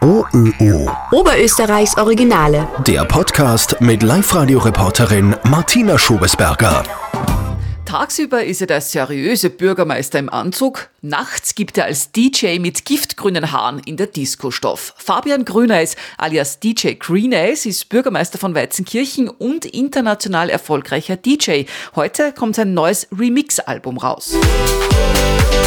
OÖO. Oberösterreichs Originale. Der Podcast mit Live-Radio-Reporterin Martina Schobesberger. Tagsüber ist er der seriöse Bürgermeister im Anzug, nachts gibt er als DJ mit giftgrünen Haaren in der Disco Stoff. Fabian Grüneis alias DJ Greeneis ist Bürgermeister von Weizenkirchen und international erfolgreicher DJ. Heute kommt sein neues Remix-Album raus. Es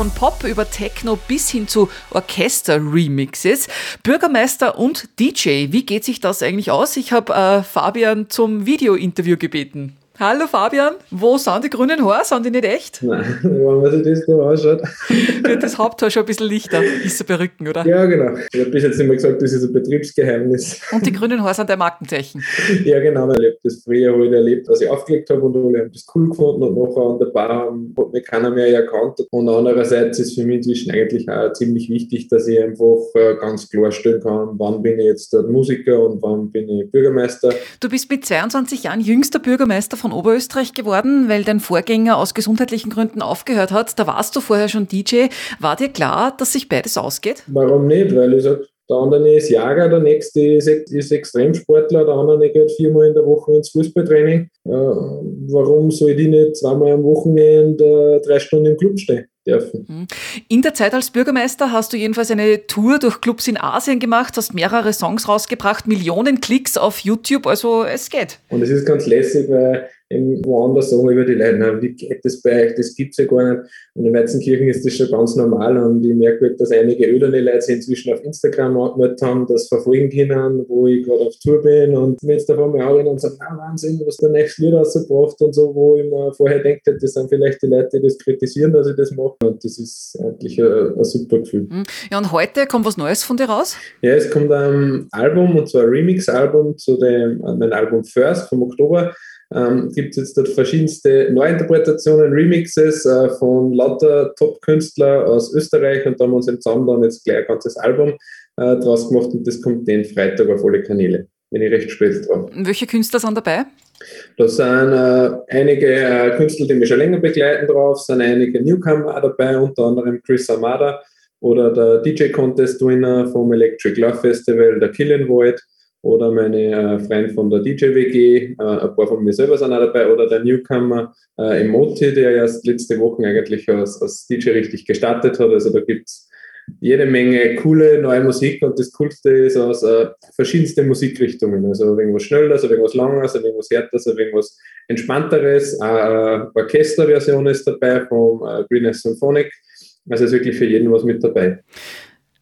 von Pop über Techno bis hin zu Orchester-Remixes. Bürgermeister und DJ, wie geht sich das eigentlich aus? Ich habe äh, Fabian zum Video-Interview gebeten. Hallo Fabian, wo sind die grünen Haare? Sind die nicht echt? Nein, wenn man sich das da anschaut. Wird das Haupthaar schon ein bisschen lichter? Ist so Perücken, oder? Ja, genau. Ich habe bis jetzt immer gesagt, das ist ein Betriebsgeheimnis. Und die grünen Haare sind dein Markenzeichen. ja, genau. Ich habe das früher halt erlebt, dass ich aufgelegt habe und alle haben das cool gefunden und nachher an der Bar hat mich keiner mehr erkannt. Und andererseits ist für mich inzwischen eigentlich auch ziemlich wichtig, dass ich einfach äh, ganz klarstellen kann, wann bin ich jetzt Musiker und wann bin ich Bürgermeister. Du bist mit 22 Jahren jüngster Bürgermeister von von Oberösterreich geworden, weil dein Vorgänger aus gesundheitlichen Gründen aufgehört hat. Da warst du vorher schon DJ. War dir klar, dass sich beides ausgeht? Warum nicht? Weil ich sage, der andere ist Jager, der nächste ist, ist Extremsportler, der andere geht viermal in der Woche ins Fußballtraining. Äh, warum soll ich nicht zweimal am Wochenende äh, drei Stunden im Club stehen? Dürfen. Mhm. In der Zeit als Bürgermeister hast du jedenfalls eine Tour durch Clubs in Asien gemacht, hast mehrere Songs rausgebracht, Millionen Klicks auf YouTube, also es geht. Und es ist ganz lässig, weil woanders sagen über die Leute, wie geht das bei euch, das gibt es ja gar nicht. Und in Weizenkirchen ist das schon ganz normal und ich merke, halt, dass einige öderne Leute sich inzwischen auf Instagram angemeldet haben, das verfolgen können, wo ich gerade auf Tour bin und mir jetzt davon mal und sagen, na Wahnsinn, was der nächste Lied rausgebracht und so, wo ich mir vorher denke, das sind vielleicht die Leute, die das kritisieren, dass ich das mache und das ist eigentlich ein, ein super Gefühl. Hm. Ja und heute kommt was Neues von dir raus? Ja, es kommt ein Album und zwar ein Remix-Album zu dem, mein Album First vom Oktober ähm, gibt es jetzt dort verschiedenste Neuinterpretationen, Remixes äh, von lauter Top-Künstlern aus Österreich und da haben wir uns zusammen dann jetzt gleich ein ganzes Album äh, draus gemacht und das kommt den Freitag auf alle Kanäle. Bin ich recht stolz drauf. Welche Künstler sind dabei? Da sind äh, einige äh, Künstler, die mich schon länger begleiten drauf, sind einige Newcomer dabei, unter anderem Chris Amada oder der DJ Contest Winner vom Electric Love Festival, der Killing Void oder meine äh, Freunde von der DJ-WG, äh, ein paar von mir selber sind auch dabei, oder der Newcomer äh, Emoti, der erst letzte Woche eigentlich als, als DJ richtig gestartet hat. Also da gibt es jede Menge coole neue Musik und das Coolste ist aus äh, verschiedensten Musikrichtungen. Also irgendwas Schnelleres, irgendwas Langes, irgendwas Härteres, irgendwas Entspannteres. Äh, eine Orchesterversion ist dabei vom äh, Green Symphonic. Also ist wirklich für jeden was mit dabei.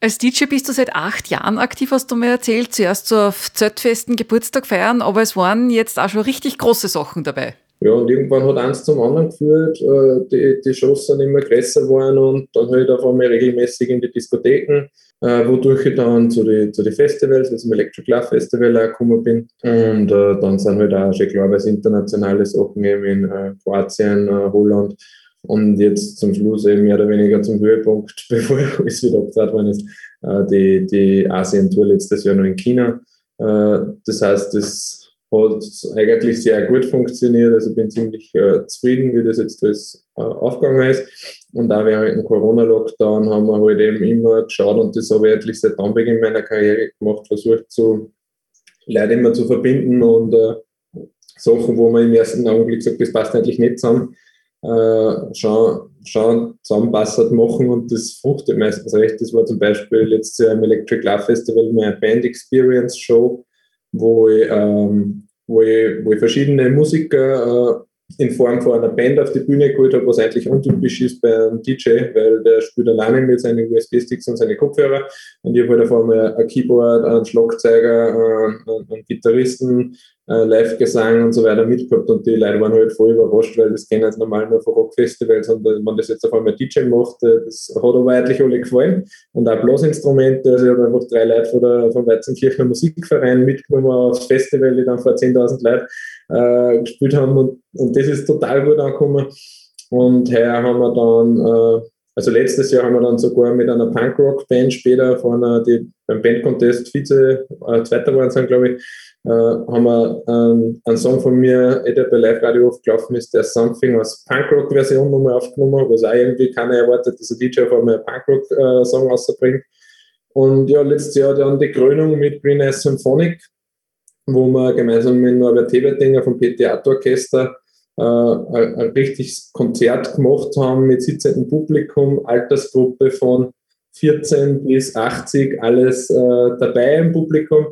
Als DJ bist du seit acht Jahren aktiv, hast du mir erzählt. Zuerst so auf Z-Festen Geburtstag feiern, aber es waren jetzt auch schon richtig große Sachen dabei. Ja, und irgendwann hat eins zum anderen geführt. Äh, die, die Shows sind immer größer geworden und dann halt auf einmal regelmäßig in die Diskotheken, äh, wodurch ich dann zu den zu die Festivals, also zum Electric Love Festival auch gekommen bin. Und äh, dann sind halt auch schon klarerweise internationale Sachen eben in Kroatien, Holland und jetzt zum Schluss eben mehr oder weniger zum Höhepunkt, bevor alles wieder abgezahlt worden ist, äh, die, die Asien-Tour letztes Jahr noch in China. Äh, das heißt, das hat eigentlich sehr gut funktioniert. Also bin ziemlich äh, zufrieden, wie das jetzt alles aufgegangen ist. Und auch während dem Corona-Lockdown haben wir halt eben immer geschaut und das habe ich eigentlich seit Anbeginn meiner Karriere gemacht, versucht, so Leute immer zu verbinden und Sachen, wo man im ersten Augenblick sagt, das passt eigentlich nicht zusammen, äh, schon, zusammenpassend machen und das fruchtet meistens recht. Das war zum Beispiel letztes Jahr im Electric Love Festival meine Band Experience Show, wo ich, ähm, wo ich, wo ich verschiedene Musiker äh, in Form von einer Band auf die Bühne geholt habe, was eigentlich untypisch ist bei einem DJ, weil der spielt alleine mit seinen USB-Sticks und seinen Kopfhörer und ich habe halt auf einmal ein Keyboard, einen Schlagzeuger, einen, einen Gitarristen, äh, Live-Gesang und so weiter mitgehabt. Und die Leute waren halt voll überrascht, weil das kennen jetzt normal nur von Rockfestivals und wenn das jetzt auf einmal DJ macht, äh, das hat aber eigentlich alle gefallen. Und auch Blasinstrumente, also ich habe einfach drei Leute von der, vom Weizenkirchner Musikverein mitgenommen aufs Festival, die dann vor 10.000 Leuten äh, gespielt haben. Und, und das ist total gut angekommen. Und heuer haben wir dann äh, Also letztes Jahr haben wir dann sogar mit einer Punkrock-Band später von einer, die beim Band-Contest Vize, äh, Zweiter waren sind, glaube ich, äh, haben wir ähm, einen Song von mir, der bei Live Radio aufgelaufen ist, der Something als Punkrock-Version nochmal aufgenommen, was auch irgendwie keiner erwartet, dass ein DJ auf einmal einen Punkrock-Song äh, rausbringt. Und ja, letztes Jahr dann die Krönung mit Green Eyes Symphonic, wo wir gemeinsam mit Norbert Hebertinger vom P-Theater-Orchester äh, ein, richtiges Konzert gemacht haben mit sitzendem Publikum, Altersgruppe von 14 bis 80, alles äh, dabei im Publikum,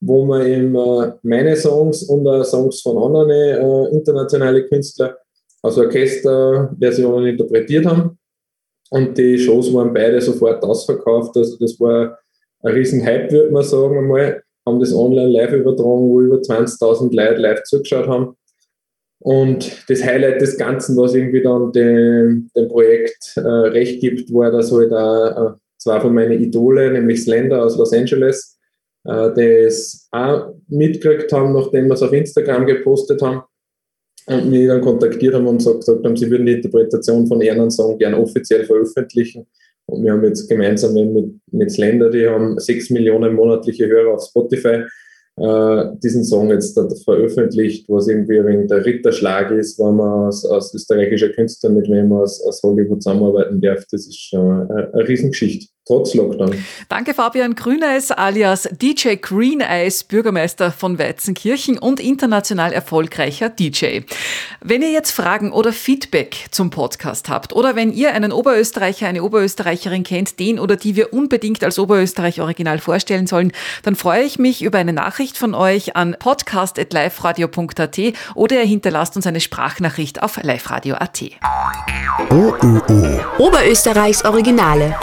wo wir eben äh, meine Songs und Songs von anderen äh, internationalen Künstlern aus Orchesterversionen interpretiert haben. Und die Shows waren beide sofort ausverkauft. Also das war ein riesen Hype, würde man sagen einmal. Haben das online live übertragen, wo über 20.000 Leute live zugeschaut haben. Und das Highlight des Ganzen, was irgendwie dann dem, dem Projekt äh, recht gibt, war, dass halt auch äh, zwei von meinen Idole, nämlich Slender aus Los Angeles, äh, das auch mitgekriegt haben, nachdem wir es auf Instagram gepostet haben und mich dann kontaktiert haben und gesagt haben, sie würden die Interpretation von ihren Song gerne offiziell veröffentlichen. Und wir haben jetzt gemeinsam mit, mit Slender, die haben sechs Millionen monatliche Hörer auf Spotify, äh, diesen Song jetzt veröffentlicht, was irgendwie ein der Ritterschlag ist, wenn man als, als österreichischer Künstler mit wem man aus, aus Hollywood zusammenarbeiten darf. Das ist schon eine, eine Riesengeschichte trotz Lockdown. Danke Fabian Grüneis alias DJ Green Eyes, Bürgermeister von Weizenkirchen und international erfolgreicher DJ. Wenn ihr jetzt Fragen oder Feedback zum Podcast habt oder wenn ihr einen Oberösterreicher, eine Oberösterreicherin kennt, den oder die wir unbedingt als Oberösterreich Original vorstellen sollen, dann freue ich mich über eine Nachricht von euch an podcast.liferadio.at oder ihr hinterlasst uns eine Sprachnachricht auf liveradio.at. Oberösterreichs Originale.